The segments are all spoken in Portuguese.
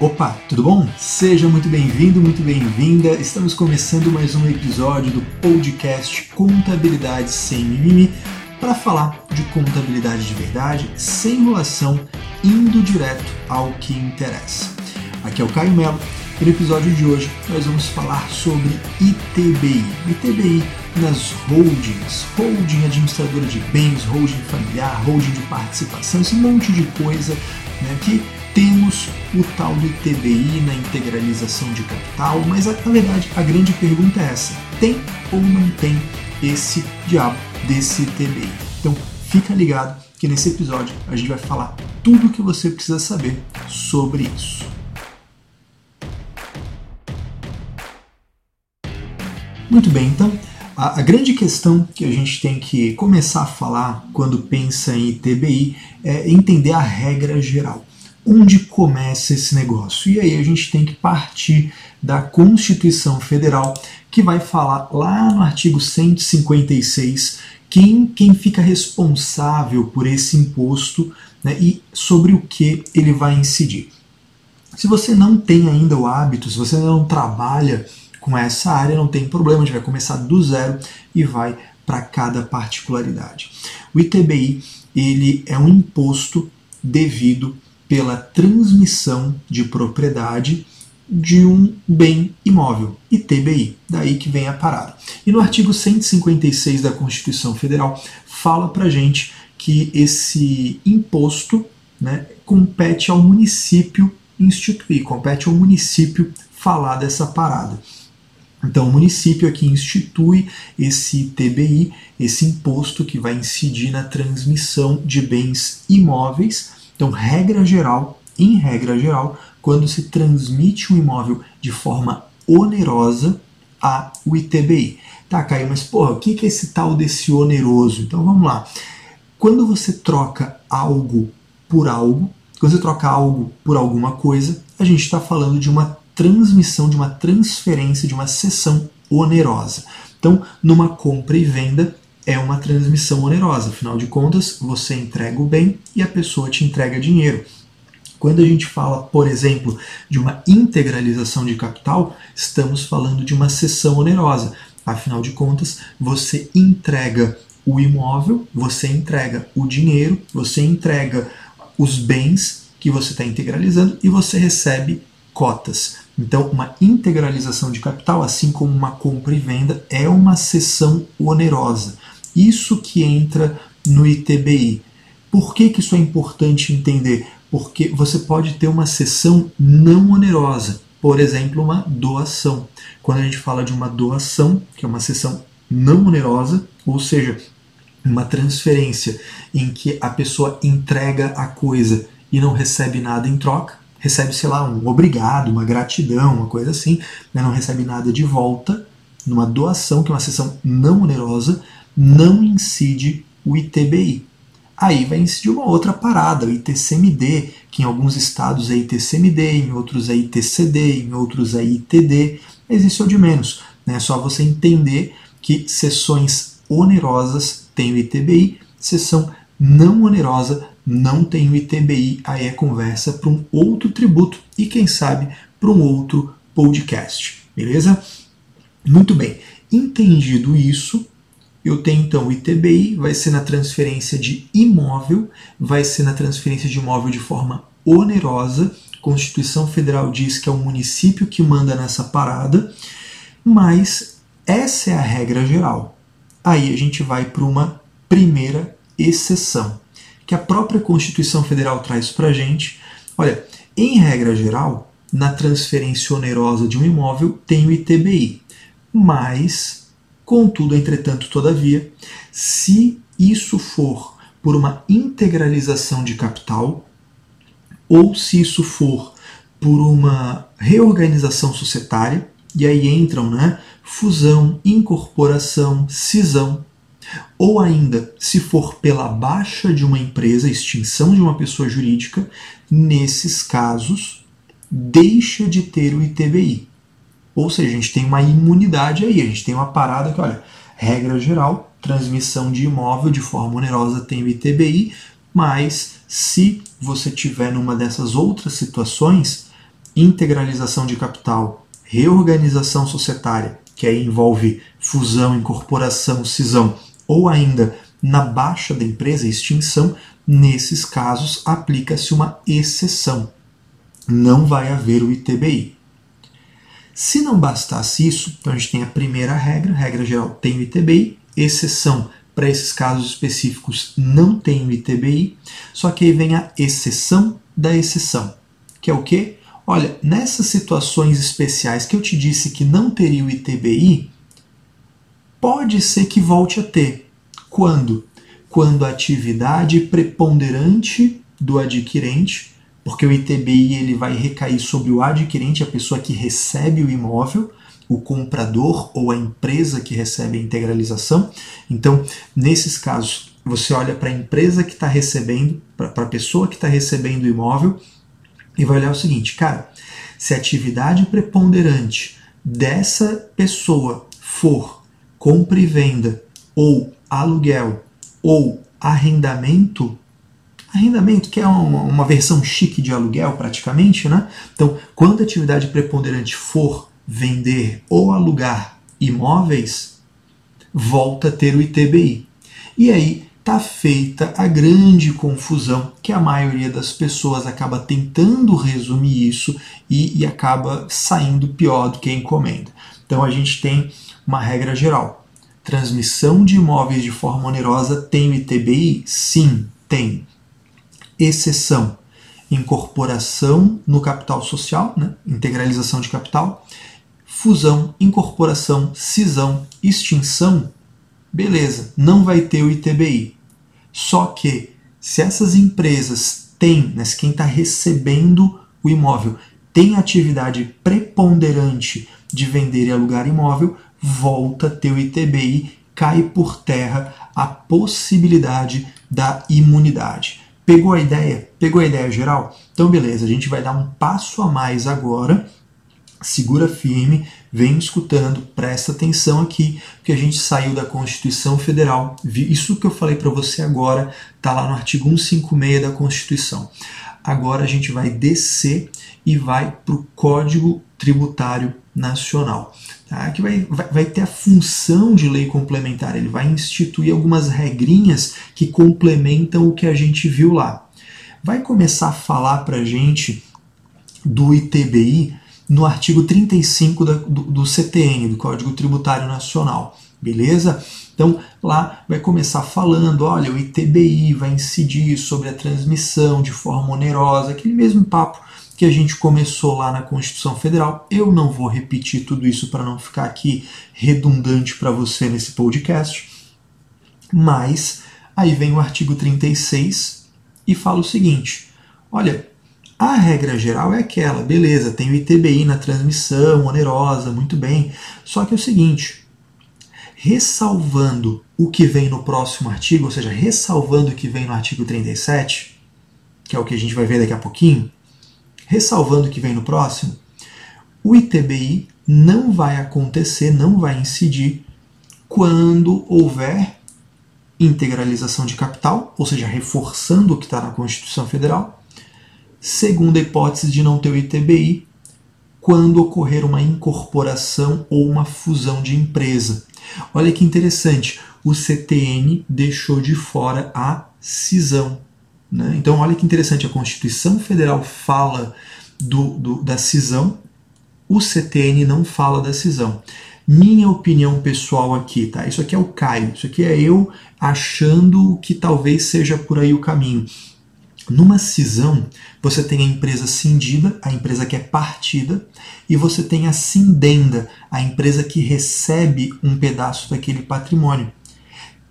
Opa, tudo bom? Seja muito bem-vindo, muito bem-vinda. Estamos começando mais um episódio do podcast Contabilidade Sem Mimimi para falar de contabilidade de verdade, sem enrolação, indo direto ao que interessa. Aqui é o Caio Melo e no episódio de hoje nós vamos falar sobre ITBI. ITBI nas holdings, holding administradora de bens, holding familiar, holding de participação, esse monte de coisa né, que temos o tal do ITBI na integralização de capital, mas na verdade a grande pergunta é essa: tem ou não tem esse diabo desse ITBI? Então fica ligado que nesse episódio a gente vai falar tudo o que você precisa saber sobre isso. Muito bem, então a, a, grande questão que a gente tem que começar a falar quando pensa em ITBI é entender a regra geral onde começa esse negócio. E aí a gente tem que partir da Constituição Federal, que vai falar lá no artigo 156 quem, quem fica responsável por esse imposto né, e sobre o que ele vai incidir. Se você não tem ainda o hábito, se você não trabalha com essa área, não tem problema, a gente vai começar do zero e vai para cada particularidade. O ITBI ele é um imposto devido pela transmissão de propriedade de um bem imóvel, ITBI, daí que vem a parada. E no artigo 156 da Constituição Federal fala para gente que esse imposto né, compete ao município instituir, compete ao município falar dessa parada. Então, o município aqui institui esse ITBI, esse imposto que vai incidir na transmissão de bens imóveis então, regra geral, em regra geral, quando se transmite um imóvel de forma onerosa a o ITBI. Tá, Caio, mas porra, o que é esse tal desse oneroso? Então vamos lá. Quando você troca algo por algo, quando você troca algo por alguma coisa, a gente está falando de uma transmissão, de uma transferência, de uma cessão onerosa. Então, numa compra e venda, é uma transmissão onerosa. Afinal de contas, você entrega o bem e a pessoa te entrega dinheiro. Quando a gente fala, por exemplo, de uma integralização de capital, estamos falando de uma cessão onerosa. Afinal de contas, você entrega o imóvel, você entrega o dinheiro, você entrega os bens que você está integralizando e você recebe cotas. Então, uma integralização de capital, assim como uma compra e venda, é uma cessão onerosa. Isso que entra no ITBI. Por que, que isso é importante entender? Porque você pode ter uma sessão não onerosa, por exemplo, uma doação. Quando a gente fala de uma doação, que é uma sessão não onerosa, ou seja, uma transferência em que a pessoa entrega a coisa e não recebe nada em troca, recebe, sei lá, um obrigado, uma gratidão, uma coisa assim, mas não recebe nada de volta, numa doação, que é uma sessão não onerosa, não incide o ITBI. Aí vai incidir uma outra parada, o ITCMD, que em alguns estados é ITCMD, em outros é ITCD, em outros é ITD, mas isso é o de menos. É só você entender que sessões onerosas têm o ITBI, sessão não onerosa não tem o ITBI, aí é conversa para um outro tributo e quem sabe para um outro podcast, beleza? Muito bem, entendido isso, eu tenho então o ITBI, vai ser na transferência de imóvel, vai ser na transferência de imóvel de forma onerosa. Constituição Federal diz que é o município que manda nessa parada, mas essa é a regra geral. Aí a gente vai para uma primeira exceção, que a própria Constituição Federal traz para a gente. Olha, em regra geral, na transferência onerosa de um imóvel tem o ITBI, mas Contudo, entretanto, todavia, se isso for por uma integralização de capital, ou se isso for por uma reorganização societária, e aí entram né, fusão, incorporação, cisão, ou ainda se for pela baixa de uma empresa, extinção de uma pessoa jurídica, nesses casos deixa de ter o ITBI. Ou seja, a gente tem uma imunidade aí, a gente tem uma parada que, olha, regra geral, transmissão de imóvel de forma onerosa tem o ITBI, mas se você tiver numa dessas outras situações, integralização de capital, reorganização societária, que aí envolve fusão, incorporação, cisão, ou ainda na baixa da empresa, extinção, nesses casos aplica-se uma exceção. Não vai haver o ITBI. Se não bastasse isso, então a gente tem a primeira regra, regra geral tem o ITBI, exceção para esses casos específicos não tem o ITBI, só que aí vem a exceção da exceção, que é o quê? Olha, nessas situações especiais que eu te disse que não teria o ITBI, pode ser que volte a ter. Quando? Quando a atividade preponderante do adquirente, porque o ITBI ele vai recair sobre o adquirente, a pessoa que recebe o imóvel, o comprador ou a empresa que recebe a integralização. Então, nesses casos, você olha para a empresa que está recebendo, para a pessoa que está recebendo o imóvel e vai olhar o seguinte, cara, se a atividade preponderante dessa pessoa for compra e venda, ou aluguel, ou arrendamento, arrendamento que é uma, uma versão chique de aluguel praticamente, né? Então, quando a atividade preponderante for vender ou alugar imóveis, volta a ter o ITBI. E aí está feita a grande confusão que a maioria das pessoas acaba tentando resumir isso e, e acaba saindo pior do que a encomenda. Então a gente tem uma regra geral. Transmissão de imóveis de forma onerosa tem o ITBI? Sim, tem. Exceção: incorporação no capital social, né? integralização de capital, fusão, incorporação, cisão, extinção, beleza, não vai ter o ITBI. Só que se essas empresas têm, né, quem está recebendo o imóvel tem atividade preponderante de vender e alugar imóvel, volta a ter o ITBI, cai por terra a possibilidade da imunidade. Pegou a ideia? Pegou a ideia geral? Então, beleza, a gente vai dar um passo a mais agora segura firme, vem escutando, presta atenção aqui, que a gente saiu da Constituição Federal. Isso que eu falei para você agora está lá no artigo 156 da Constituição. Agora a gente vai descer e vai para o Código Tributário Nacional, tá? que vai, vai, vai ter a função de lei complementar, ele vai instituir algumas regrinhas que complementam o que a gente viu lá. Vai começar a falar para a gente do ITBI no artigo 35 da, do, do CTN, do Código Tributário Nacional. Beleza? Então lá vai começar falando, olha, o ITBI vai incidir sobre a transmissão de forma onerosa, aquele mesmo papo que a gente começou lá na Constituição Federal. Eu não vou repetir tudo isso para não ficar aqui redundante para você nesse podcast. Mas aí vem o artigo 36 e fala o seguinte: olha, a regra geral é aquela, beleza, tem o ITBI na transmissão, onerosa, muito bem. Só que é o seguinte, ressalvando o que vem no próximo artigo, ou seja, ressalvando o que vem no artigo 37, que é o que a gente vai ver daqui a pouquinho, ressalvando o que vem no próximo, o ITBI não vai acontecer, não vai incidir quando houver integralização de capital, ou seja, reforçando o que está na Constituição Federal, segunda hipótese de não ter o ITBI, quando ocorrer uma incorporação ou uma fusão de empresa. Olha que interessante, o CTN deixou de fora a cisão. Né? Então, olha que interessante, a Constituição Federal fala do, do, da cisão, o CTN não fala da cisão. Minha opinião pessoal aqui, tá? Isso aqui é o Caio, isso aqui é eu achando que talvez seja por aí o caminho. Numa cisão, você tem a empresa cindida, a empresa que é partida, e você tem a cindenda, a empresa que recebe um pedaço daquele patrimônio.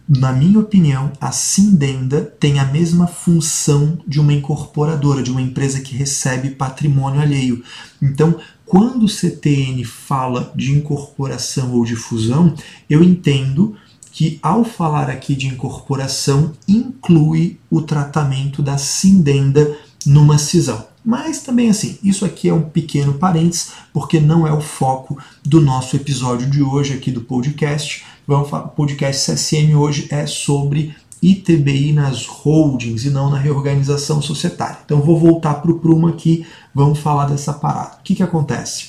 Na minha opinião, a cindenda tem a mesma função de uma incorporadora, de uma empresa que recebe patrimônio alheio. Então, quando o CTN fala de incorporação ou de fusão, eu entendo que, ao falar aqui de incorporação, inclui o tratamento da cindenda numa cisão. Mas também assim, isso aqui é um pequeno parênteses, porque não é o foco do nosso episódio de hoje aqui do podcast. Vamos falar, o podcast CSM hoje é sobre ITBI nas holdings e não na reorganização societária. Então vou voltar para o prumo aqui, vamos falar dessa parada. O que, que acontece?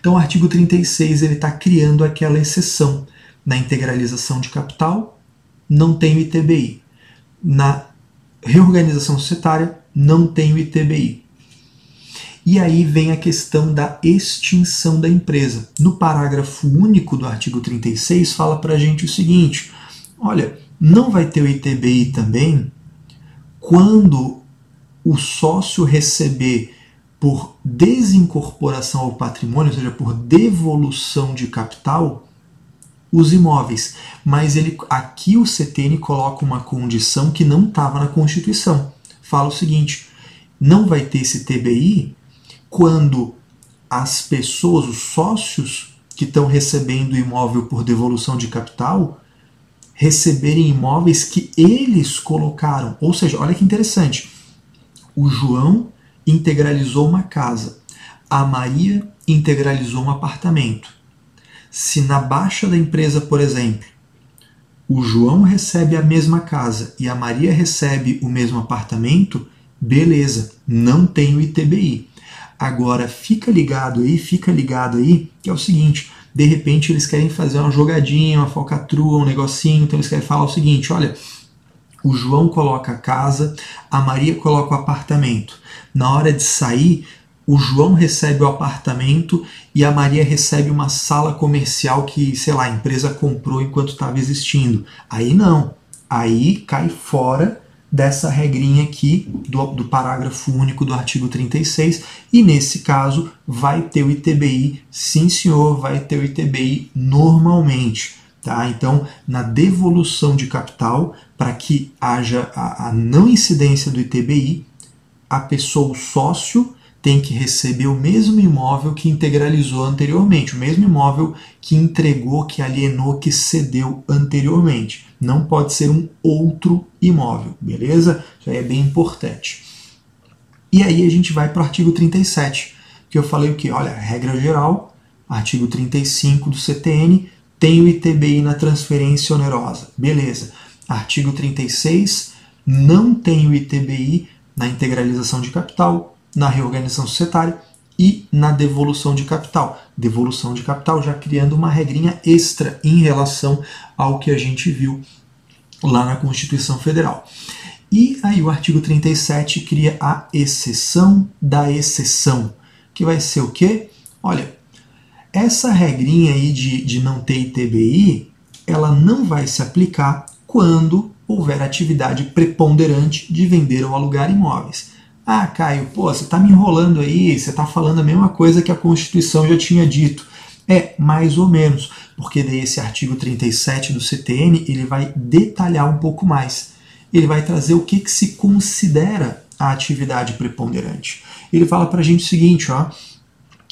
Então o artigo 36 ele está criando aquela exceção na integralização de capital, não tem o ITBI. Na reorganização societária, não tem o ITBI. E aí vem a questão da extinção da empresa. No parágrafo único do artigo 36 fala para a gente o seguinte: olha, não vai ter o ITBI também quando o sócio receber por desincorporação ao patrimônio, ou seja, por devolução de capital, os imóveis. Mas ele aqui o CTN coloca uma condição que não estava na Constituição. Fala o seguinte: não vai ter esse TBI quando as pessoas, os sócios que estão recebendo imóvel por devolução de capital, receberem imóveis que eles colocaram. Ou seja, olha que interessante. O João integralizou uma casa. A Maria integralizou um apartamento. Se na baixa da empresa, por exemplo, o João recebe a mesma casa e a Maria recebe o mesmo apartamento, beleza, não tem o ITBI. Agora fica ligado aí, fica ligado aí, que é o seguinte, de repente eles querem fazer uma jogadinha, uma falcatrua, um negocinho, então eles querem falar o seguinte: olha, o João coloca a casa, a Maria coloca o apartamento. Na hora de sair, o João recebe o apartamento e a Maria recebe uma sala comercial que, sei lá, a empresa comprou enquanto estava existindo. Aí não. Aí cai fora dessa regrinha aqui do, do parágrafo único do artigo 36 e nesse caso vai ter o ITBI, sim senhor, vai ter o ITBI normalmente. Tá? Então, na devolução de capital, para que haja a, a não incidência do ITBI, a pessoa, o sócio, tem que receber o mesmo imóvel que integralizou anteriormente, o mesmo imóvel que entregou, que alienou, que cedeu anteriormente. Não pode ser um outro imóvel, beleza? Isso aí é bem importante. E aí a gente vai para o artigo 37, que eu falei o que? Olha, regra geral, artigo 35 do CTN, tem o ITBI na transferência onerosa. Beleza. Artigo 36, não tem o ITBI na integralização de capital, na reorganização societária e na devolução de capital. Devolução de capital já criando uma regrinha extra em relação ao que a gente viu lá na Constituição Federal. E aí o artigo 37 cria a exceção da exceção, que vai ser o quê? Olha, essa regrinha aí de, de não ter ITBI, ela não vai se aplicar quando houver atividade preponderante de vender ou alugar imóveis. Ah, Caio, pô, você está me enrolando aí, você está falando a mesma coisa que a Constituição já tinha dito. É, mais ou menos, porque esse artigo 37 do CTN ele vai detalhar um pouco mais. Ele vai trazer o que, que se considera a atividade preponderante. Ele fala para a gente o seguinte, ó,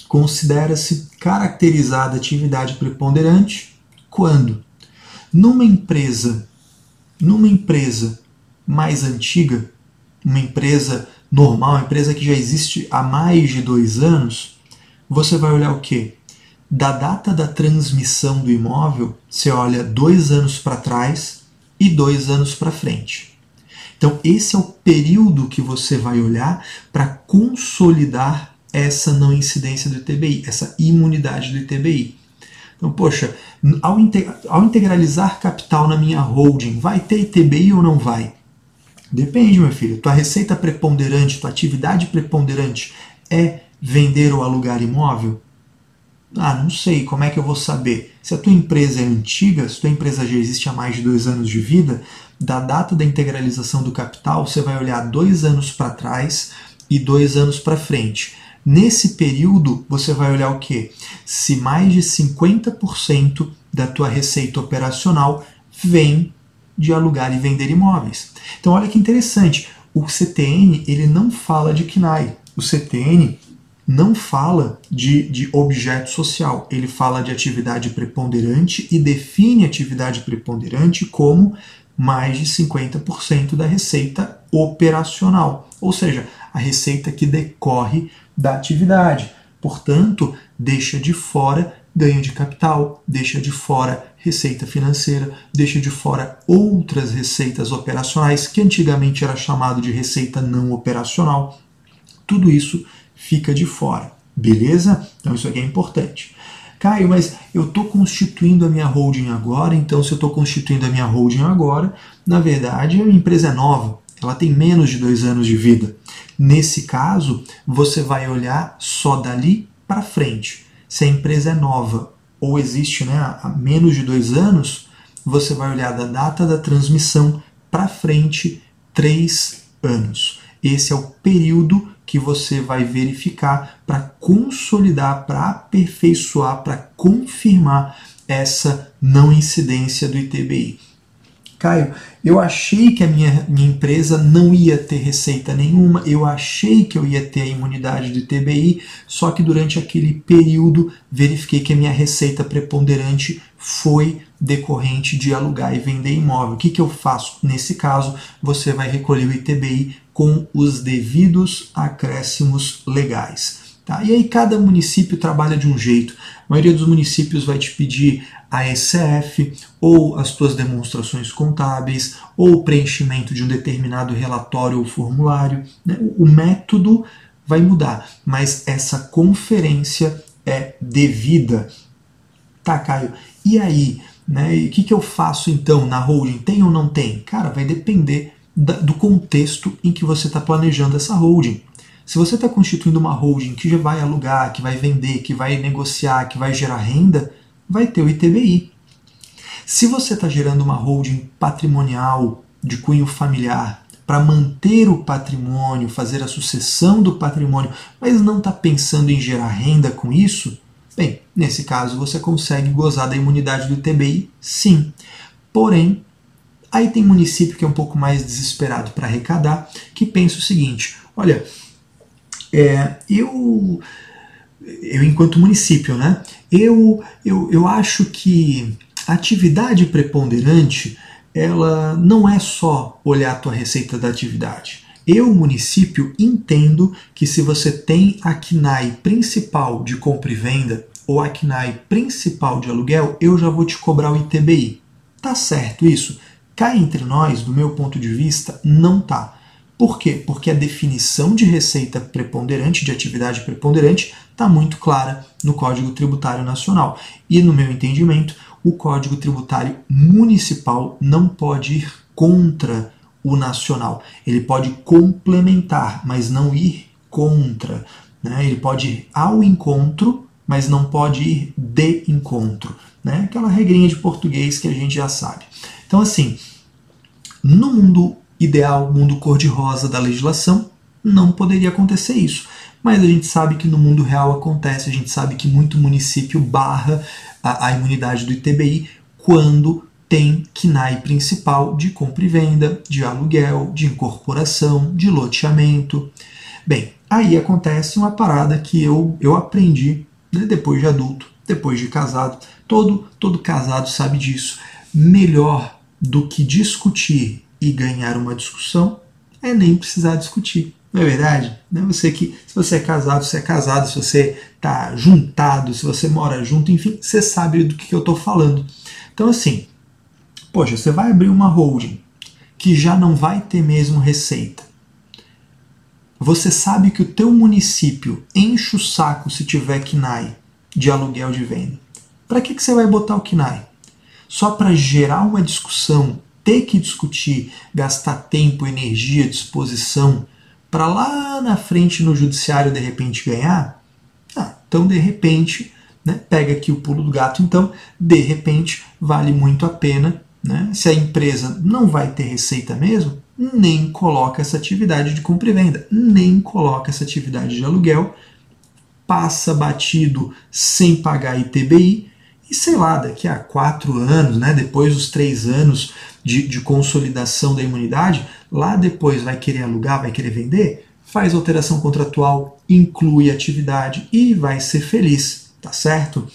considera-se caracterizada atividade preponderante quando numa empresa, numa empresa mais antiga, uma empresa normal, empresa que já existe há mais de dois anos, você vai olhar o quê? Da data da transmissão do imóvel, você olha dois anos para trás e dois anos para frente. Então, esse é o período que você vai olhar para consolidar essa não incidência do ITBI, essa imunidade do ITBI. Então, poxa, ao integralizar capital na minha holding, vai ter ITBI ou não vai? Depende, meu filho. Tua receita preponderante, tua atividade preponderante é vender ou alugar imóvel? Ah, não sei. Como é que eu vou saber? Se a tua empresa é antiga, se a tua empresa já existe há mais de dois anos de vida, da data da integralização do capital, você vai olhar dois anos para trás e dois anos para frente. Nesse período, você vai olhar o que? Se mais de 50% da tua receita operacional vem de alugar e vender imóveis. Então olha que interessante, o CTN ele não fala de KNAI, o CTN não fala de, de objeto social, ele fala de atividade preponderante e define atividade preponderante como mais de 50% da receita operacional, ou seja, a receita que decorre da atividade. Portanto, deixa de fora ganho de capital, deixa de fora receita financeira, deixa de fora outras receitas operacionais, que antigamente era chamado de receita não operacional. Tudo isso fica de fora, beleza? Então isso aqui é importante. Caio, mas eu estou constituindo a minha holding agora, então se eu estou constituindo a minha holding agora, na verdade a empresa é nova, ela tem menos de dois anos de vida. Nesse caso, você vai olhar só dali para frente. Se a empresa é nova ou existe né, há menos de dois anos, você vai olhar da data da transmissão para frente três anos. Esse é o período que você vai verificar para consolidar, para aperfeiçoar, para confirmar essa não incidência do ITBI. Caio, eu achei que a minha, minha empresa não ia ter receita nenhuma, eu achei que eu ia ter a imunidade do ITBI, só que durante aquele período verifiquei que a minha receita preponderante foi decorrente de alugar e vender imóvel. O que, que eu faço? Nesse caso, você vai recolher o ITBI com os devidos acréscimos legais. Tá? E aí cada município trabalha de um jeito. A maioria dos municípios vai te pedir a ECF, ou as tuas demonstrações contábeis, ou o preenchimento de um determinado relatório ou formulário. Né? O método vai mudar, mas essa conferência é devida. Tá, Caio? E aí? Né? E o que, que eu faço então na holding? Tem ou não tem? Cara, vai depender da, do contexto em que você está planejando essa holding. Se você está constituindo uma holding que já vai alugar, que vai vender, que vai negociar, que vai gerar renda, vai ter o ITBI. Se você está gerando uma holding patrimonial de cunho familiar para manter o patrimônio, fazer a sucessão do patrimônio, mas não está pensando em gerar renda com isso, bem, nesse caso você consegue gozar da imunidade do ITBI, sim. Porém, aí tem município que é um pouco mais desesperado para arrecadar, que pensa o seguinte: olha, é, eu eu enquanto município, né? Eu, eu, eu acho que a atividade preponderante ela não é só olhar a tua receita da atividade. Eu, município, entendo que se você tem a KNAI principal de compra e venda ou a KNAI principal de aluguel, eu já vou te cobrar o ITBI. Tá certo isso? Cá entre nós, do meu ponto de vista, não tá. Por quê? Porque a definição de receita preponderante, de atividade preponderante, está muito clara no Código Tributário Nacional. E, no meu entendimento, o Código Tributário Municipal não pode ir contra o nacional. Ele pode complementar, mas não ir contra. Né? Ele pode ir ao encontro, mas não pode ir de encontro. Né? Aquela regrinha de português que a gente já sabe. Então, assim, no mundo ideal, mundo cor-de-rosa da legislação, não poderia acontecer isso. Mas a gente sabe que no mundo real acontece, a gente sabe que muito município barra a, a imunidade do ITBI quando tem KNAI principal de compra e venda, de aluguel, de incorporação, de loteamento. Bem, aí acontece uma parada que eu, eu aprendi né, depois de adulto, depois de casado. Todo, todo casado sabe disso. Melhor do que discutir e ganhar uma discussão é nem precisar discutir. Não é verdade? É você que, se você é casado, você é casado, se você está juntado, se você mora junto, enfim, você sabe do que eu estou falando. Então, assim, poxa, você vai abrir uma holding que já não vai ter mesmo receita. Você sabe que o teu município enche o saco se tiver KNAI de aluguel de venda. Para que, que você vai botar o KNAI? Só para gerar uma discussão ter que discutir, gastar tempo, energia, disposição, para lá na frente no judiciário de repente ganhar, ah, então de repente, né, pega aqui o pulo do gato, então de repente vale muito a pena. Né, se a empresa não vai ter receita mesmo, nem coloca essa atividade de compra e venda, nem coloca essa atividade de aluguel, passa batido sem pagar ITBI, e sei lá, daqui a quatro anos, né, depois dos três anos de, de consolidação da imunidade, lá depois vai querer alugar, vai querer vender, faz alteração contratual, inclui atividade e vai ser feliz, tá certo?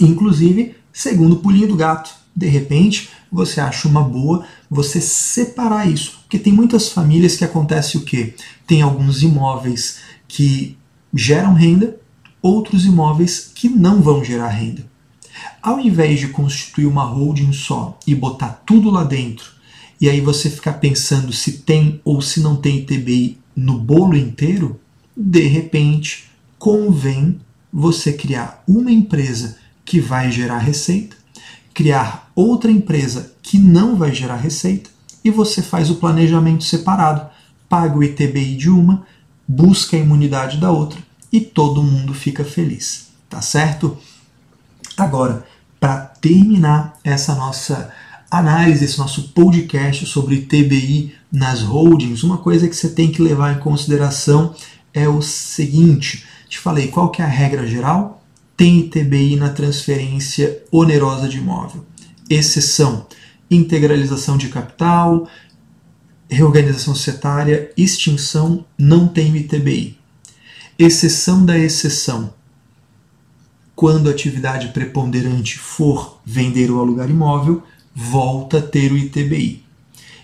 Inclusive, segundo pulinho do gato, de repente você acha uma boa você separar isso, porque tem muitas famílias que acontece o quê? Tem alguns imóveis que geram renda, outros imóveis que não vão gerar renda. Ao invés de constituir uma holding só e botar tudo lá dentro, e aí você ficar pensando se tem ou se não tem ITBI no bolo inteiro, de repente convém você criar uma empresa que vai gerar receita, criar outra empresa que não vai gerar receita e você faz o planejamento separado, paga o ITBI de uma, busca a imunidade da outra e todo mundo fica feliz, tá certo? Agora, para terminar essa nossa análise, esse nosso podcast sobre TBI nas holdings, uma coisa que você tem que levar em consideração é o seguinte: te falei qual que é a regra geral? Tem TBI na transferência onerosa de imóvel. Exceção: integralização de capital, reorganização societária, extinção, não tem ITBI. Exceção da exceção. Quando a atividade preponderante for vender ou alugar imóvel, volta a ter o ITBI.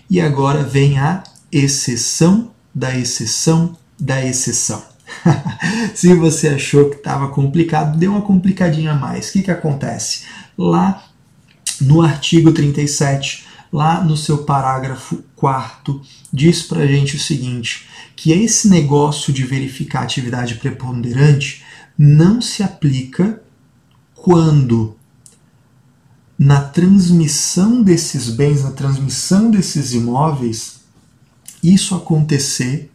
E agora vem a exceção da exceção da exceção. Se você achou que estava complicado, dê uma complicadinha a mais. O que, que acontece? Lá no artigo 37, lá no seu parágrafo 4, diz para gente o seguinte: que esse negócio de verificar atividade preponderante não se aplica quando na transmissão desses bens, na transmissão desses imóveis, isso acontecer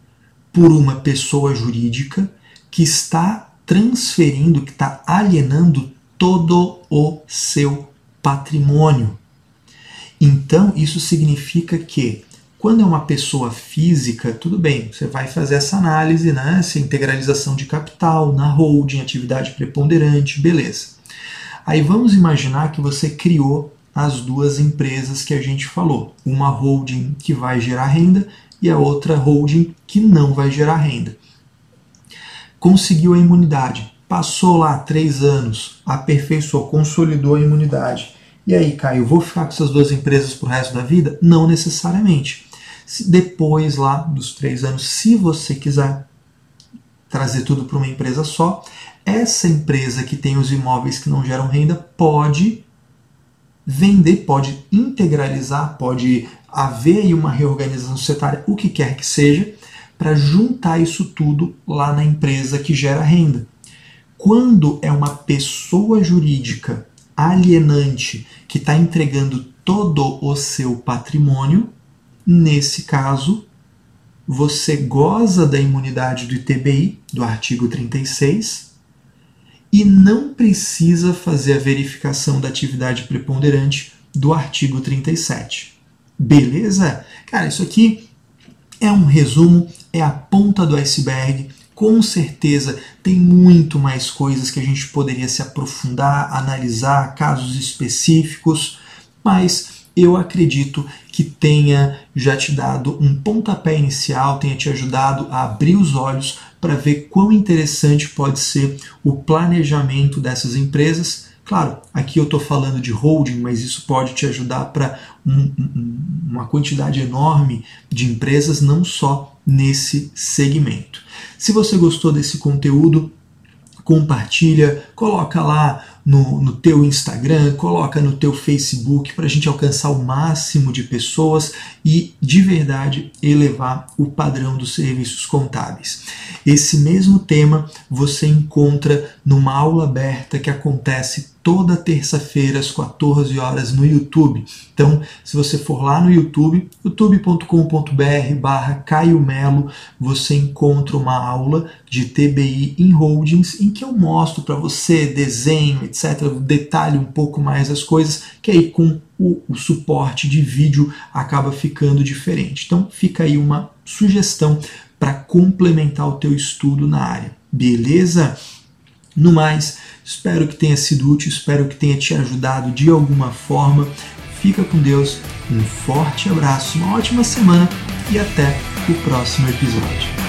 por uma pessoa jurídica que está transferindo, que está alienando todo o seu patrimônio. Então, isso significa que quando é uma pessoa física, tudo bem, você vai fazer essa análise, né? Essa integralização de capital na holding, atividade preponderante, beleza. Aí vamos imaginar que você criou as duas empresas que a gente falou, uma holding que vai gerar renda e a outra holding que não vai gerar renda. Conseguiu a imunidade, passou lá três anos, aperfeiçoou, consolidou a imunidade. E aí, Caio, vou ficar com essas duas empresas para o resto da vida? Não necessariamente. Depois lá dos três anos, se você quiser trazer tudo para uma empresa só, essa empresa que tem os imóveis que não geram renda pode vender, pode integralizar, pode haver uma reorganização societária, o que quer que seja, para juntar isso tudo lá na empresa que gera renda. Quando é uma pessoa jurídica alienante que está entregando todo o seu patrimônio, nesse caso, você goza da imunidade do ITBI, do artigo 36, e não precisa fazer a verificação da atividade preponderante do artigo 37. Beleza? Cara, isso aqui é um resumo, é a ponta do iceberg. Com certeza tem muito mais coisas que a gente poderia se aprofundar, analisar, casos específicos, mas eu acredito que tenha já te dado um pontapé inicial, tenha te ajudado a abrir os olhos para ver quão interessante pode ser o planejamento dessas empresas. Claro, aqui eu estou falando de holding, mas isso pode te ajudar para um, um, uma quantidade enorme de empresas, não só nesse segmento. Se você gostou desse conteúdo, compartilha, coloca lá no, no teu Instagram, coloca no teu Facebook para a gente alcançar o máximo de pessoas e de verdade elevar o padrão dos serviços contábeis. Esse mesmo tema você encontra numa aula aberta que acontece toda terça-feira às 14 horas no YouTube. Então, se você for lá no YouTube, youtube.com.br barra Caio Melo, você encontra uma aula de TBI em holdings em que eu mostro para você desenho, etc., detalhe um pouco mais as coisas, que aí com o, o suporte de vídeo acaba ficando diferente. Então, fica aí uma sugestão para complementar o teu estudo na área. Beleza? No mais, espero que tenha sido útil, espero que tenha te ajudado de alguma forma. Fica com Deus, um forte abraço, uma ótima semana e até o próximo episódio.